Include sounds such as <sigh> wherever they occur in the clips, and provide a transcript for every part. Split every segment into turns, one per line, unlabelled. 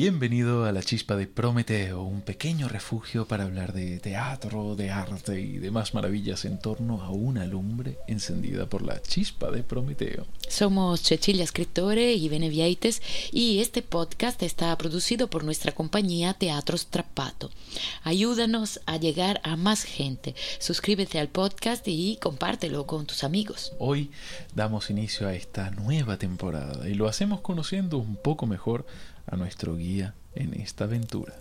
Bienvenido a la chispa de Prometeo, un pequeño refugio para hablar de teatro, de arte y demás maravillas en torno a una lumbre encendida por la chispa de Prometeo.
Somos Cecilia Scrittore y Benevieites y este podcast está producido por nuestra compañía Teatro Strappato. Ayúdanos a llegar a más gente. Suscríbete al podcast y compártelo con tus amigos.
Hoy damos inicio a esta nueva temporada y lo hacemos conociendo un poco mejor a nuestro guía en esta aventura.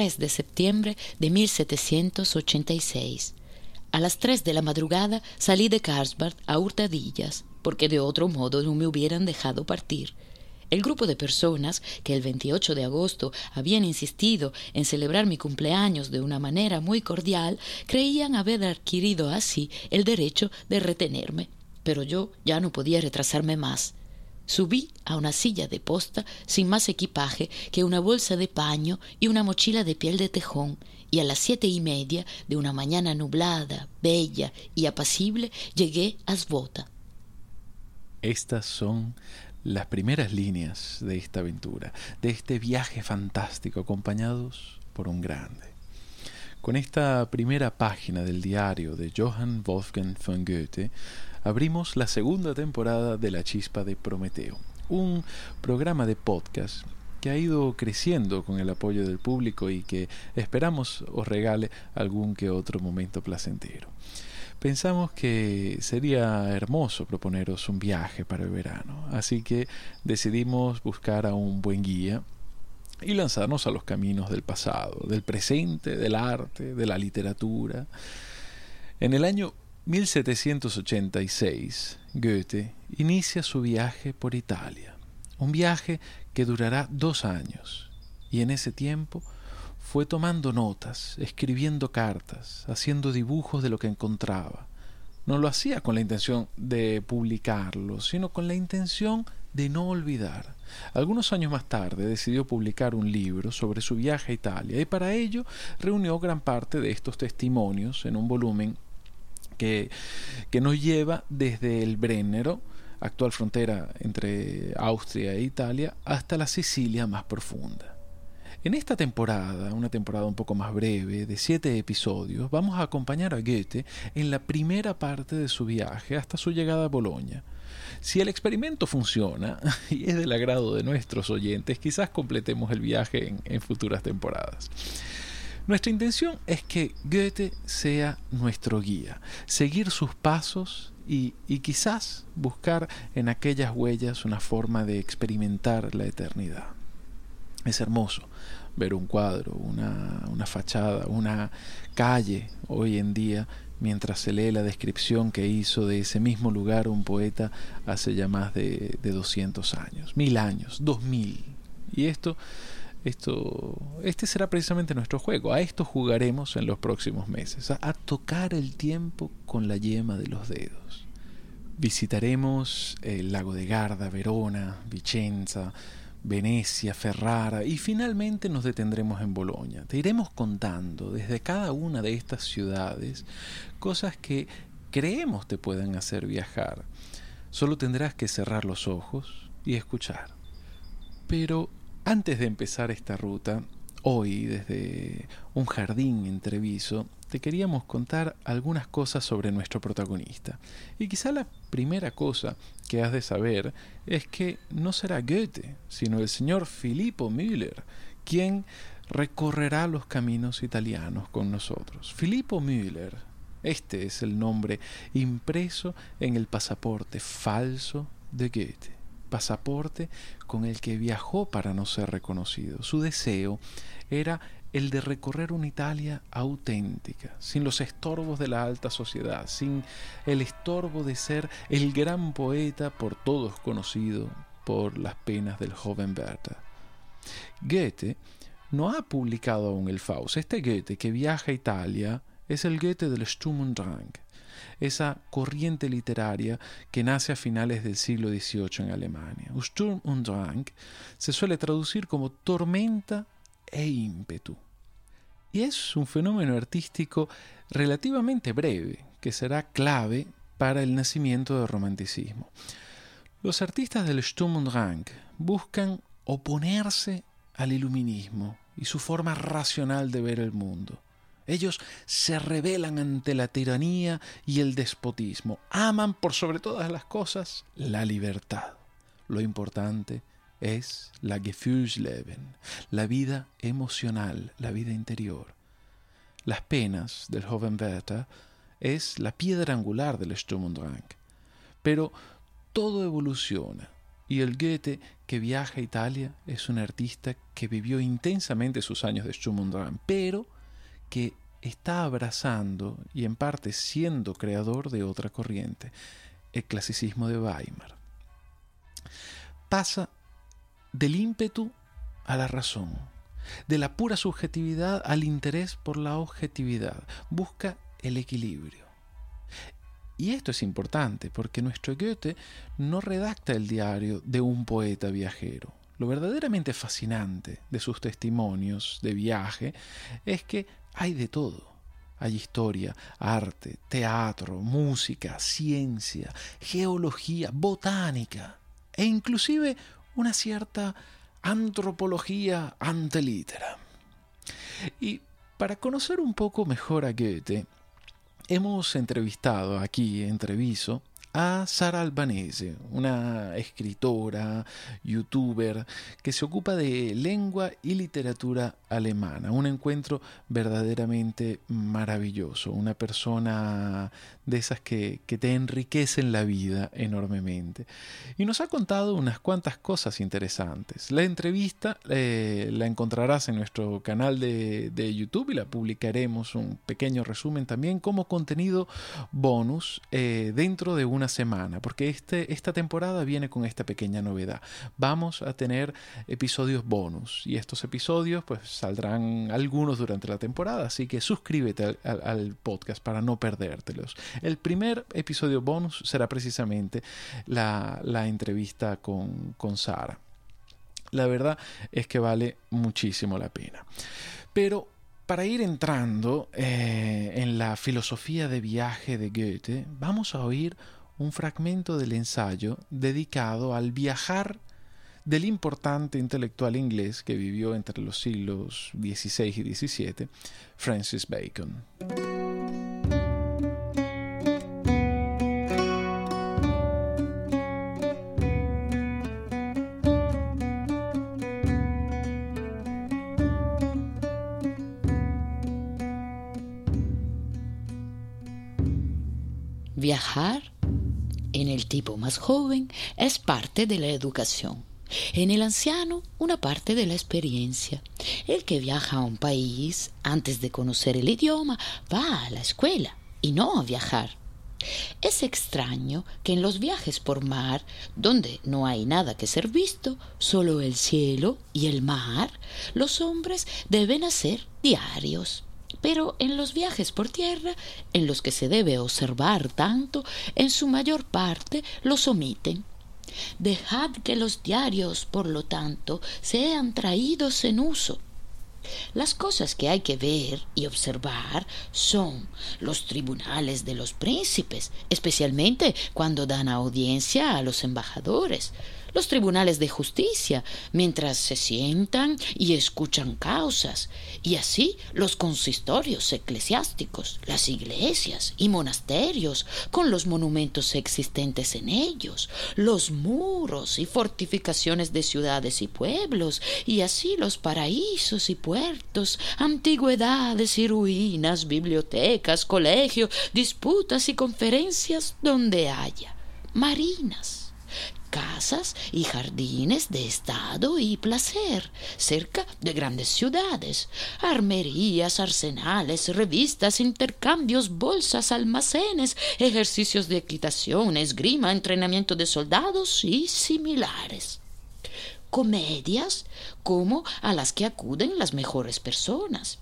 3 de septiembre de 1786. A las 3 de la madrugada salí de Carlsbad a hurtadillas, porque de otro modo no me hubieran dejado partir. El grupo de personas que el 28 de agosto habían insistido en celebrar mi cumpleaños de una manera muy cordial creían haber adquirido así el derecho de retenerme, pero yo ya no podía retrasarme más. Subí a una silla de posta sin más equipaje que una bolsa de paño y una mochila de piel de tejón, y a las siete y media de una mañana nublada, bella y apacible llegué a Svota.
Estas son las primeras líneas de esta aventura, de este viaje fantástico acompañados por un grande. Con esta primera página del diario de Johann Wolfgang von Goethe, abrimos la segunda temporada de La Chispa de Prometeo, un programa de podcast que ha ido creciendo con el apoyo del público y que esperamos os regale algún que otro momento placentero. Pensamos que sería hermoso proponeros un viaje para el verano, así que decidimos buscar a un buen guía y lanzarnos a los caminos del pasado, del presente, del arte, de la literatura. En el año 1786, Goethe inicia su viaje por Italia, un viaje que durará dos años, y en ese tiempo fue tomando notas, escribiendo cartas, haciendo dibujos de lo que encontraba. No lo hacía con la intención de publicarlo, sino con la intención de no olvidar. Algunos años más tarde decidió publicar un libro sobre su viaje a Italia y para ello reunió gran parte de estos testimonios en un volumen que, nos lleva desde el Brennero, actual frontera entre Austria e Italia, hasta la Sicilia más profunda. En esta temporada, una temporada un poco más breve, de siete episodios, vamos a acompañar a Goethe en la primera parte de su viaje hasta su llegada a Bolonia. Si el experimento funciona <laughs> y es del agrado de nuestros oyentes, quizás completemos el viaje en, futuras temporadas. Nuestra intención es que Goethe sea nuestro guía, seguir sus pasos y, quizás buscar en aquellas huellas una forma de experimentar la eternidad. Es hermoso ver un cuadro, una, una fachada, una calle hoy en día mientras se lee la descripción que hizo de ese mismo lugar un poeta hace ya más de, de 200 años, mil años, dos mil. Y esto, esto, este será precisamente nuestro juego. A esto jugaremos en los próximos meses, a, tocar el tiempo con la yema de los dedos. Visitaremos el lago de Garda, Verona, Vicenza, Venecia, Ferrara y finalmente nos detendremos en Bolonia. Te iremos contando desde cada una de estas ciudades cosas que creemos te pueden hacer viajar. Solo tendrás que cerrar los ojos y escuchar. Pero antes de empezar esta ruta, hoy desde un jardín en Treviso, te queríamos contar algunas cosas sobre nuestro protagonista. Y quizá la primera cosa que has de saber es que no será Goethe, sino el señor Filippo Müller, quien recorrerá los caminos italianos con nosotros. Filippo Müller, este es el nombre impreso en el pasaporte falso de Goethe, pasaporte con el que viajó para no ser reconocido. Su deseo era el de recorrer una Italia auténtica, sin los estorbos de la alta sociedad, sin el estorbo de ser el gran poeta por todos conocido por las penas del joven Werther. Goethe no ha publicado aún el Faust. Este Goethe que viaja a Italia es el Goethe del Sturm und Drang, esa corriente literaria que nace a finales del siglo XVIII en Alemania. Sturm und Drang se suele traducir como tormenta e ímpetu. Y es un fenómeno artístico relativamente breve, que será clave para el nacimiento del romanticismo. Los artistas del Sturm und Drang buscan oponerse al iluminismo y su forma racional de ver el mundo. Ellos se rebelan ante la tiranía y el despotismo. Aman por sobre todas las cosas la libertad. Lo importante es la Gefühlsleben, la vida emocional, la vida interior. Las penas del joven Werther es la piedra angular del Sturm und Drang. Pero todo evoluciona y el Goethe que viaja a Italia es un artista que vivió intensamente sus años de Sturm und pero que está abrazando y en parte siendo creador de otra corriente, el clasicismo de Weimar. Pasa del ímpetu a la razón, de la pura subjetividad al interés por la objetividad, busca el equilibrio. Y esto es importante porque nuestro Goethe no redacta el diario de un poeta viajero. Lo verdaderamente fascinante de sus testimonios de viaje es que hay de todo. Hay historia, arte, teatro, música, ciencia, geología, botánica e inclusive una cierta antropología antelítera. Y para conocer un poco mejor a Goethe, hemos entrevistado aquí en Treviso a Sara Albanese, una escritora, youtuber, que se ocupa de lengua y literatura alemana. Un encuentro verdaderamente maravilloso, una persona de esas que, te enriquecen la vida enormemente. Y nos ha contado unas cuantas cosas interesantes. La entrevista eh, la encontrarás en nuestro canal de, YouTube y la publicaremos un pequeño resumen también como contenido bonus eh, dentro de una semana, porque este, esta temporada viene con esta pequeña novedad. Vamos a tener episodios bonus y estos episodios pues saldrán algunos durante la temporada, así que suscríbete al podcast para no perdértelos. El primer episodio bonus será precisamente la, entrevista con, con Sara. La verdad es que vale muchísimo la pena. Pero para ir entrando eh, en la filosofía de viaje de Goethe, vamos a oír un fragmento del ensayo dedicado al viajar del importante intelectual inglés que vivió entre los siglos XVI y XVII, Francis Bacon.
Viajar en el tipo más joven es parte de la educación. En el anciano, una parte de la experiencia. El que viaja a un país antes de conocer el idioma va a la escuela y no a viajar. Es extraño que en los viajes por mar, donde no hay nada que ser visto, solo el cielo y el mar, los hombres deben hacer diarios. Pero en los viajes por tierra, en los que se debe observar tanto, en su mayor parte los omiten. Dejad que los diarios, por lo tanto, sean traídos en uso. Las cosas que hay que ver y observar son los tribunales de los príncipes, especialmente cuando dan audiencia a los embajadores, los tribunales de justicia, mientras se sientan y escuchan causas, y así los consistorios eclesiásticos, las iglesias y monasterios, con los monumentos existentes en ellos, los muros y fortificaciones de ciudades y pueblos, y así los paraísos y puertos, antigüedades y ruinas, bibliotecas, colegios, disputas y conferencias donde haya marinas casas y jardines de estado y placer, cerca de grandes ciudades, armerías, arsenales, revistas, intercambios, bolsas, almacenes, ejercicios de equitación, esgrima, entrenamiento de soldados y similares. Comedias como a las que acuden las mejores personas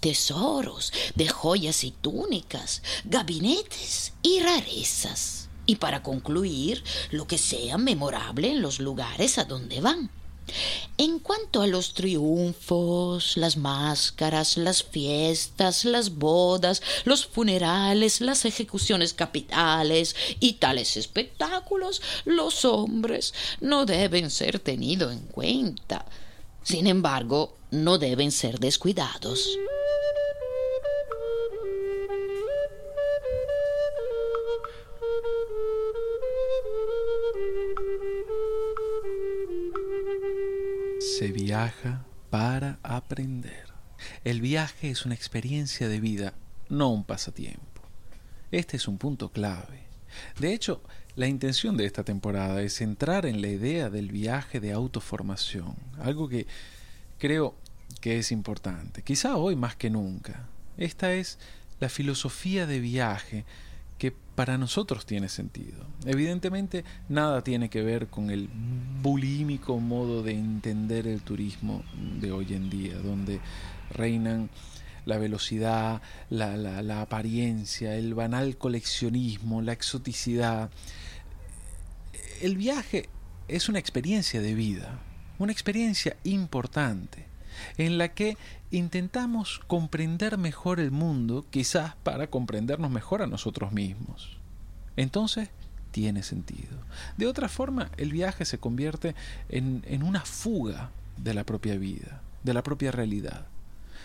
tesoros de joyas y túnicas, gabinetes y rarezas y para concluir lo que sea memorable en los lugares a donde van. En cuanto a los triunfos, las máscaras, las fiestas, las bodas, los funerales, las ejecuciones capitales y tales espectáculos, los hombres no deben ser tenidos en cuenta. Sin embargo, no deben ser descuidados.
Se viaja para aprender. El viaje es una experiencia de vida, no un pasatiempo. Este es un punto clave. De hecho, la intención de esta temporada es entrar en la idea del viaje de autoformación, algo que creo que es importante, quizá hoy más que nunca. Esta es la filosofía de viaje que para nosotros tiene sentido. Evidentemente nada tiene que ver con el bulímico modo de entender el turismo de hoy en día, donde reinan la velocidad, la, la, apariencia, el banal coleccionismo, la exoticidad. El viaje es una experiencia de vida, una experiencia importante en la que intentamos comprender mejor el mundo, quizás para comprendernos mejor a nosotros mismos. Entonces, tiene sentido. De otra forma, el viaje se convierte en, en una fuga de la propia vida, de la propia realidad.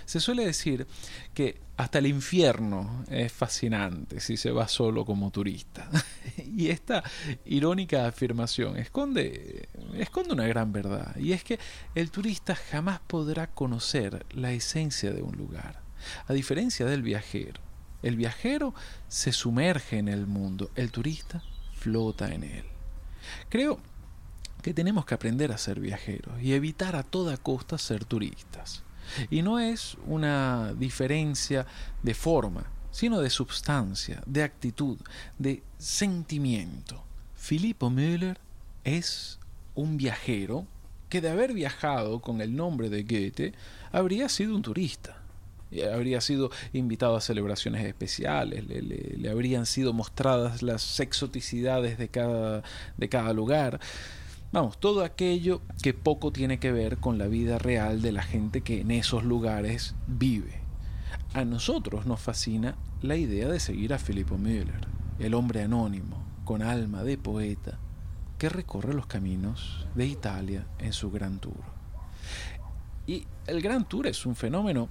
Se suele decir que hasta el infierno es fascinante si se va solo como turista. <laughs> y esta irónica afirmación esconde, esconde una gran verdad, y es que el turista jamás podrá conocer la esencia de un lugar, a diferencia del viajero. El viajero se sumerge en el mundo, el turista flota en él. Creo que tenemos que aprender a ser viajeros y evitar a toda costa ser turistas. Y no es una diferencia de forma, sino de substancia, de actitud, de sentimiento. Filippo Müller es un viajero que de haber viajado con el nombre de Goethe habría sido un turista. Habría sido invitado a celebraciones especiales, le, le habrían sido mostradas las exoticidades de cada, de cada lugar. Vamos, todo aquello que poco tiene que ver con la vida real de la gente que en esos lugares vive. A nosotros nos fascina la idea de seguir a Filippo Müller, el hombre anónimo, con alma de poeta, que recorre los caminos de Italia en su Gran Tour. Y el Gran Tour es un fenómeno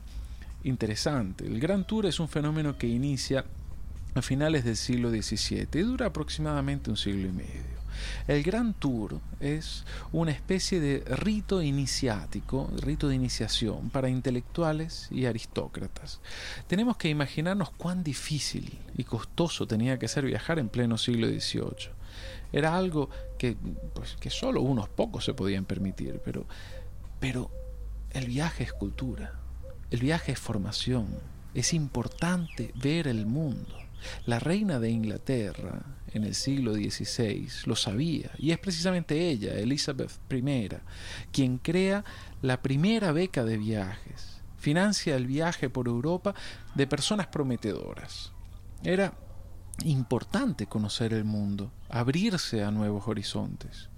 interesante. El Gran Tour es un fenómeno que inicia a finales del siglo XVII y dura aproximadamente un siglo y medio. El Gran Tour es una especie de rito iniciático, rito de iniciación para intelectuales y aristócratas. Tenemos que imaginarnos cuán difícil y costoso tenía que ser viajar en pleno siglo XVIII. Era algo que, pues, que solo unos pocos se podían permitir, pero, pero el viaje es cultura, el viaje es formación, es importante ver el mundo. La reina de Inglaterra en el siglo XVI lo sabía y es precisamente ella, Elizabeth I, quien crea la primera beca de viajes, financia el viaje por Europa de personas prometedoras. Era importante conocer el mundo, abrirse a nuevos horizontes.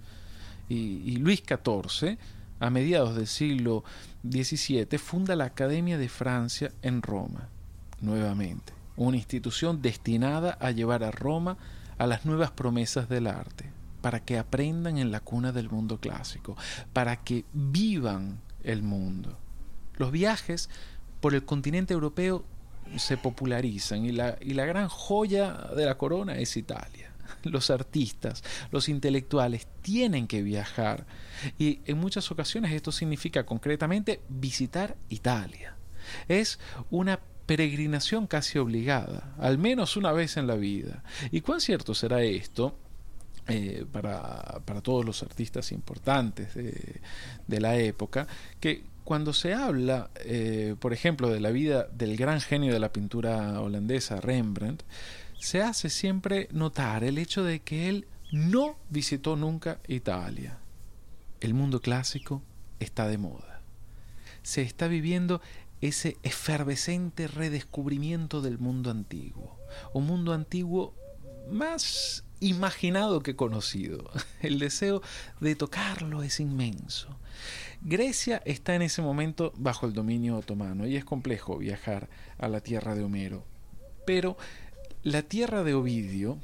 Y, Luis XIV, a mediados del siglo XVII, funda la Academia de Francia en Roma, nuevamente una institución destinada a llevar a Roma a las nuevas promesas del arte, para que aprendan en la cuna del mundo clásico, para que vivan el mundo. Los viajes por el continente europeo se popularizan y la, y la gran joya de la corona es Italia. <laughs> Los artistas, los intelectuales tienen que viajar y en muchas ocasiones esto significa concretamente visitar Italia. Es una peregrinación casi obligada, al menos una vez en la vida. ¿Y cuán cierto será esto eh, para, todos los artistas importantes de, la época, que cuando se habla, eh, por ejemplo, de la vida del gran genio de la pintura holandesa, Rembrandt, se hace siempre notar el hecho de que él no visitó nunca Italia. El mundo clásico está de moda. Se está viviendo ese efervescente redescubrimiento del mundo antiguo. Un mundo antiguo más imaginado que conocido. <laughs> El deseo de tocarlo es inmenso. Grecia está en ese momento bajo el dominio otomano y es complejo viajar a la tierra de Homero. Pero la tierra de Ovidio,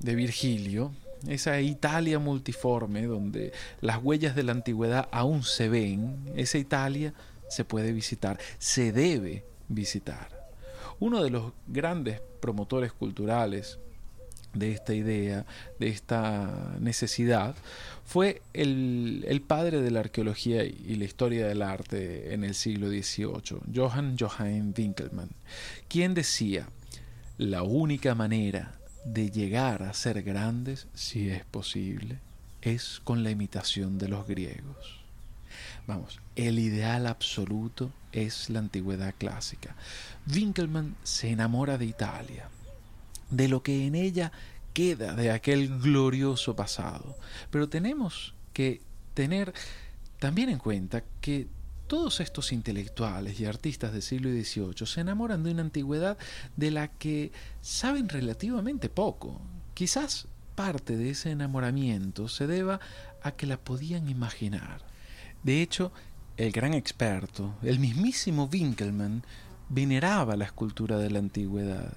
de Virgilio, esa Italia multiforme donde las huellas de la antigüedad aún se ven, esa Italia se puede visitar, se debe visitar. Uno de los grandes promotores culturales de esta idea, de esta necesidad, fue el, padre de la arqueología y la historia del arte en el siglo XVIII, Johann Johann Winkelmann, quien decía, la única manera de llegar a ser grandes, si es posible, es con la imitación de los griegos. Vamos, el ideal absoluto es la antigüedad clásica. Winkelmann se enamora de Italia, de lo que en ella queda de aquel glorioso pasado. Pero tenemos que tener también en cuenta que todos estos intelectuales y artistas del siglo XVIII se enamoran de una antigüedad de la que saben relativamente poco. Quizás parte de ese enamoramiento se deba a que la podían imaginar. De hecho, el gran experto, el mismísimo Winkelmann, veneraba la escultura de la antigüedad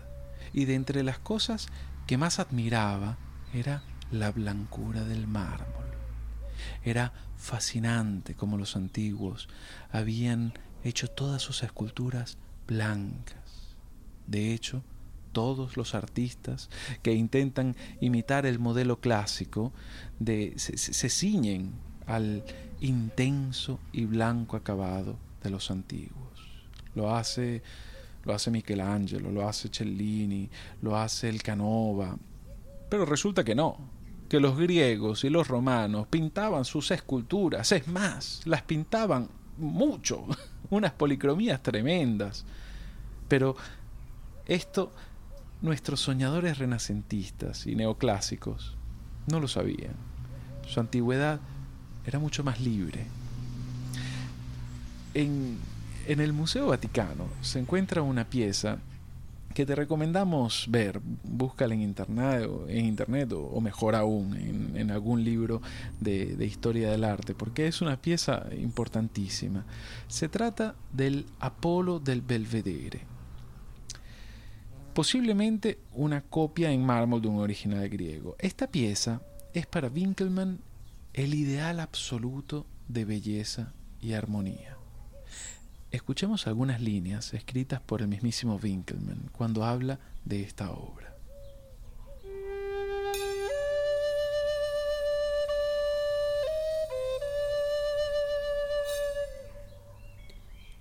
y de entre las cosas que más admiraba era la blancura del mármol. Era fascinante como los antiguos habían hecho todas sus esculturas blancas. De hecho, todos los artistas que intentan imitar el modelo clásico de, se, se ciñen al intenso y blanco acabado de los antiguos. Lo hace lo hace Michelangelo, lo hace Cellini, lo hace el Canova. Pero resulta que no, que los griegos y los romanos pintaban sus esculturas, es más, las pintaban mucho, <laughs> unas policromías tremendas. Pero esto nuestros soñadores renacentistas y neoclásicos no lo sabían. Su antigüedad era mucho más libre. En el Museo Vaticano se encuentra una pieza que te recomendamos ver, búscala en internet, o, mejor aún en, algún libro de, de, historia del arte, porque es una pieza importantísima. Se trata del Apolo del Belvedere, posiblemente una copia en mármol de un original griego. Esta pieza es para Winkelmann el ideal absoluto de belleza y armonía. Escuchemos algunas líneas escritas por el mismísimo Winkelmann cuando habla de esta obra.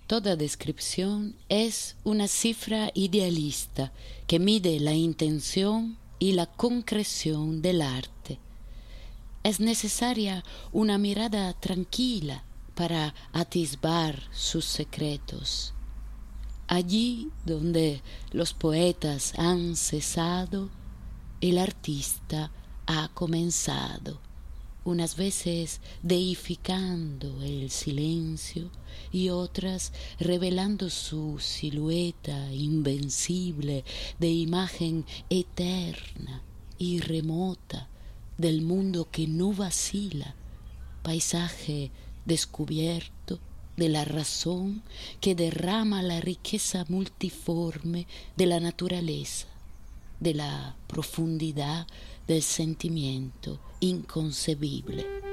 Toda descripción es una cifra idealista que mide la intención y la concreción del arte. Es necesaria una mirada tranquila para atisbar sus secretos. Allí donde los poetas han cesado, el artista ha comenzado, unas veces deificando el silencio y otras revelando su silueta invencible de imagen eterna y remota del mundo que no vacila, paisaje descubierto de la razón que derrama la riqueza multiforme de la naturaleza, de la profundidad del sentimiento inconcebible.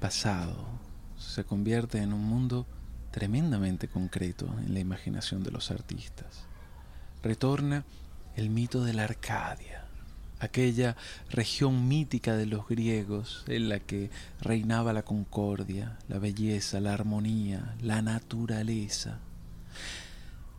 Pasado se convierte en un mundo tremendamente concreto en la imaginación de los artistas. Retorna el mito de la Arcadia, aquella región mítica de los griegos en la que reinaba la concordia, la belleza, la armonía, la naturaleza.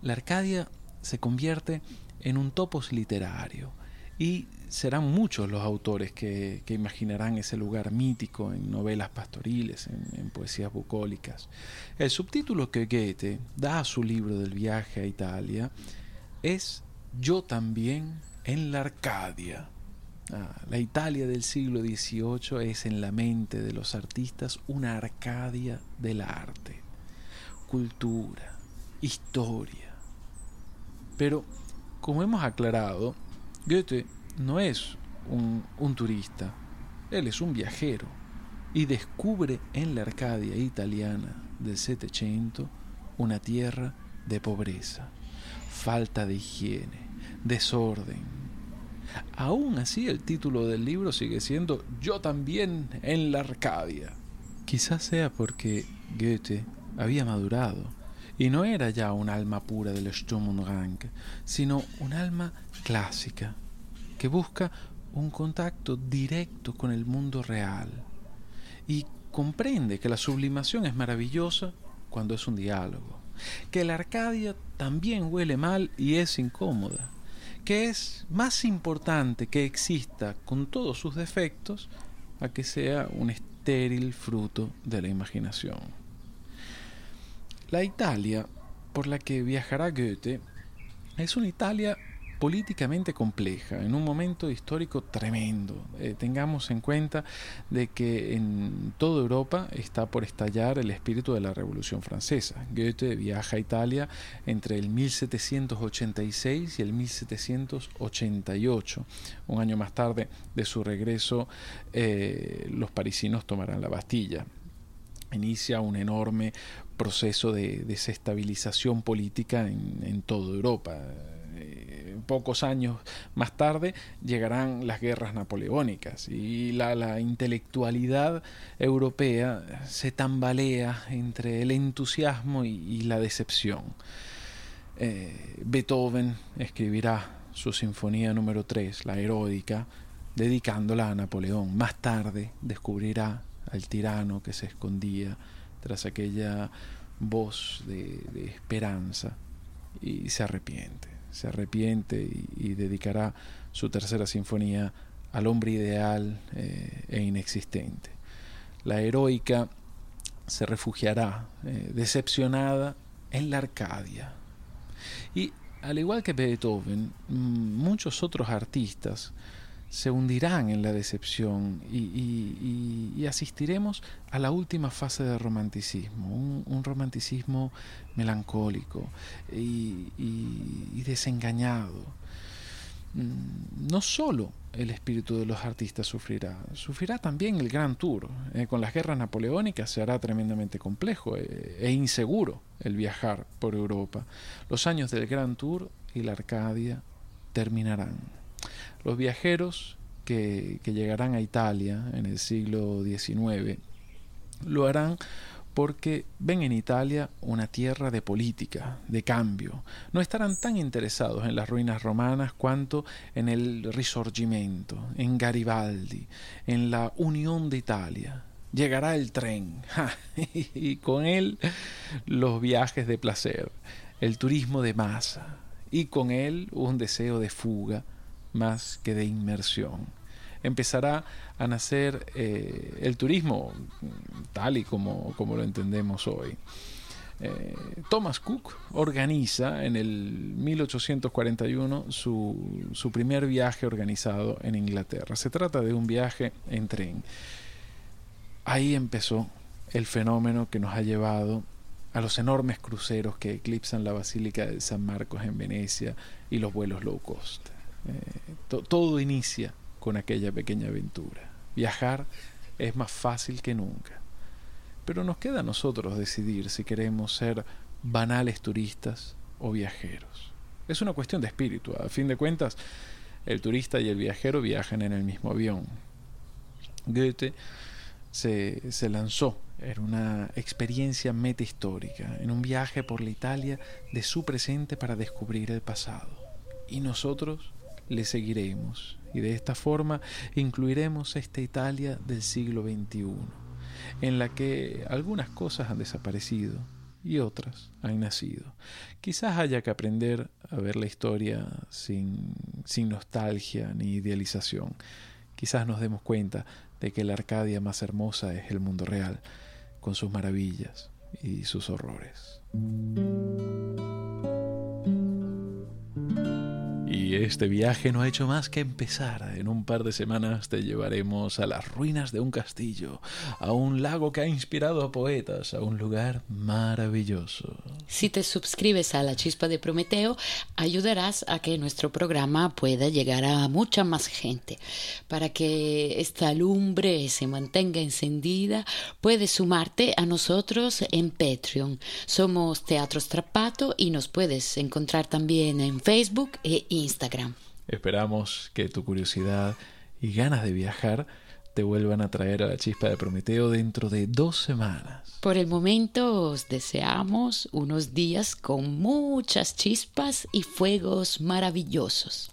La Arcadia se convierte en un topos literario y serán muchos los autores que, imaginarán ese lugar mítico en novelas pastoriles, en, poesías bucólicas. El subtítulo que Goethe da a su libro del viaje a Italia es Yo también en la Arcadia. Ah, la Italia del siglo XVIII es en la mente de los artistas una Arcadia del arte, cultura, historia. Pero, como hemos aclarado, Goethe no es un, turista, él es un viajero y descubre en la Arcadia italiana del Setecento una tierra de pobreza, falta de higiene, desorden. Aún así el título del libro sigue siendo Yo también en la Arcadia. Quizás sea porque Goethe había madurado y no era ya un alma pura del Sturm und Drang, sino un alma clásica, que busca un contacto directo con el mundo real y comprende que la sublimación es maravillosa cuando es un diálogo, que la Arcadia también huele mal y es incómoda, que es más importante que exista con todos sus defectos a que sea un estéril fruto de la imaginación. La Italia por la que viajará Goethe es una Italia políticamente compleja, en un momento histórico tremendo. Eh, tengamos en cuenta de que en toda Europa está por estallar el espíritu de la Revolución Francesa. Goethe viaja a Italia entre el 1786 y el 1788. Un año más tarde de su regreso, eh, los parisinos tomarán la Bastilla inicia un enorme proceso de desestabilización política en, en toda Europa pocos años más tarde llegarán las guerras napoleónicas y la, intelectualidad europea se tambalea entre el entusiasmo y, la decepción. Eh, Beethoven escribirá su sinfonía número 3, la heroica, dedicándola a Napoleón. Más tarde descubrirá al tirano que se escondía tras aquella voz de esperanza y se arrepiente se arrepiente y, dedicará su tercera sinfonía al hombre ideal eh, e inexistente. La heroica se refugiará eh, decepcionada en la Arcadia. Y al igual que Beethoven, muchos otros artistas se hundirán en la decepción y, asistiremos a la última fase del romanticismo, un, romanticismo melancólico y, desengañado. Mm, no solo el espíritu de los artistas sufrirá, sufrirá también el Gran Tour. Eh, con las guerras napoleónicas se hará tremendamente complejo eh, e inseguro el viajar por Europa. Los años del Gran Tour y la Arcadia terminarán. Los viajeros que, llegarán a Italia en el siglo XIX lo harán porque ven en Italia una tierra de política, de cambio. No estarán tan interesados en las ruinas romanas cuanto en el Risorgimento, en Garibaldi, en la unión de Italia. Llegará el tren <laughs> y con él los viajes de placer, el turismo de masa y con él un deseo de fuga más que de inmersión. Empezará a nacer eh, el turismo tal y como, como lo entendemos hoy. Eh, Thomas Cook organiza en el 1841 su, su, primer viaje organizado en Inglaterra. Se trata de un viaje en tren. Ahí empezó el fenómeno que nos ha llevado a los enormes cruceros que eclipsan la Basílica de San Marcos en Venecia y los vuelos low cost. Eh, todo inicia con aquella pequeña aventura. Viajar es más fácil que nunca. Pero nos queda a nosotros decidir si queremos ser banales turistas o viajeros. Es una cuestión de espíritu. A fin de cuentas, el turista y el viajero viajan en el mismo avión. Goethe se, se lanzó en una experiencia metahistórica, en un viaje por la Italia de su presente para descubrir el pasado. Y nosotros le seguiremos y de esta forma incluiremos esta Italia del siglo XXI, en la que algunas cosas han desaparecido y otras han nacido. Quizás haya que aprender a ver la historia sin, sin nostalgia ni idealización. Quizás nos demos cuenta de que la Arcadia más hermosa es el mundo real, con sus maravillas y sus horrores. Este viaje no ha hecho más que empezar. En un par de semanas te llevaremos a las ruinas de un castillo, a un lago que ha inspirado a poetas, a un lugar maravilloso.
Si te suscribes a la chispa de Prometeo, ayudarás a que nuestro programa pueda llegar a mucha más gente. Para que esta lumbre se mantenga encendida, puedes sumarte a nosotros en Patreon. Somos Teatro Strapato y nos puedes encontrar también en Facebook e Instagram. Instagram.
Esperamos que tu curiosidad y ganas de viajar te vuelvan a traer a la chispa de Prometeo dentro de dos semanas.
Por el momento os deseamos unos días con muchas chispas y fuegos maravillosos.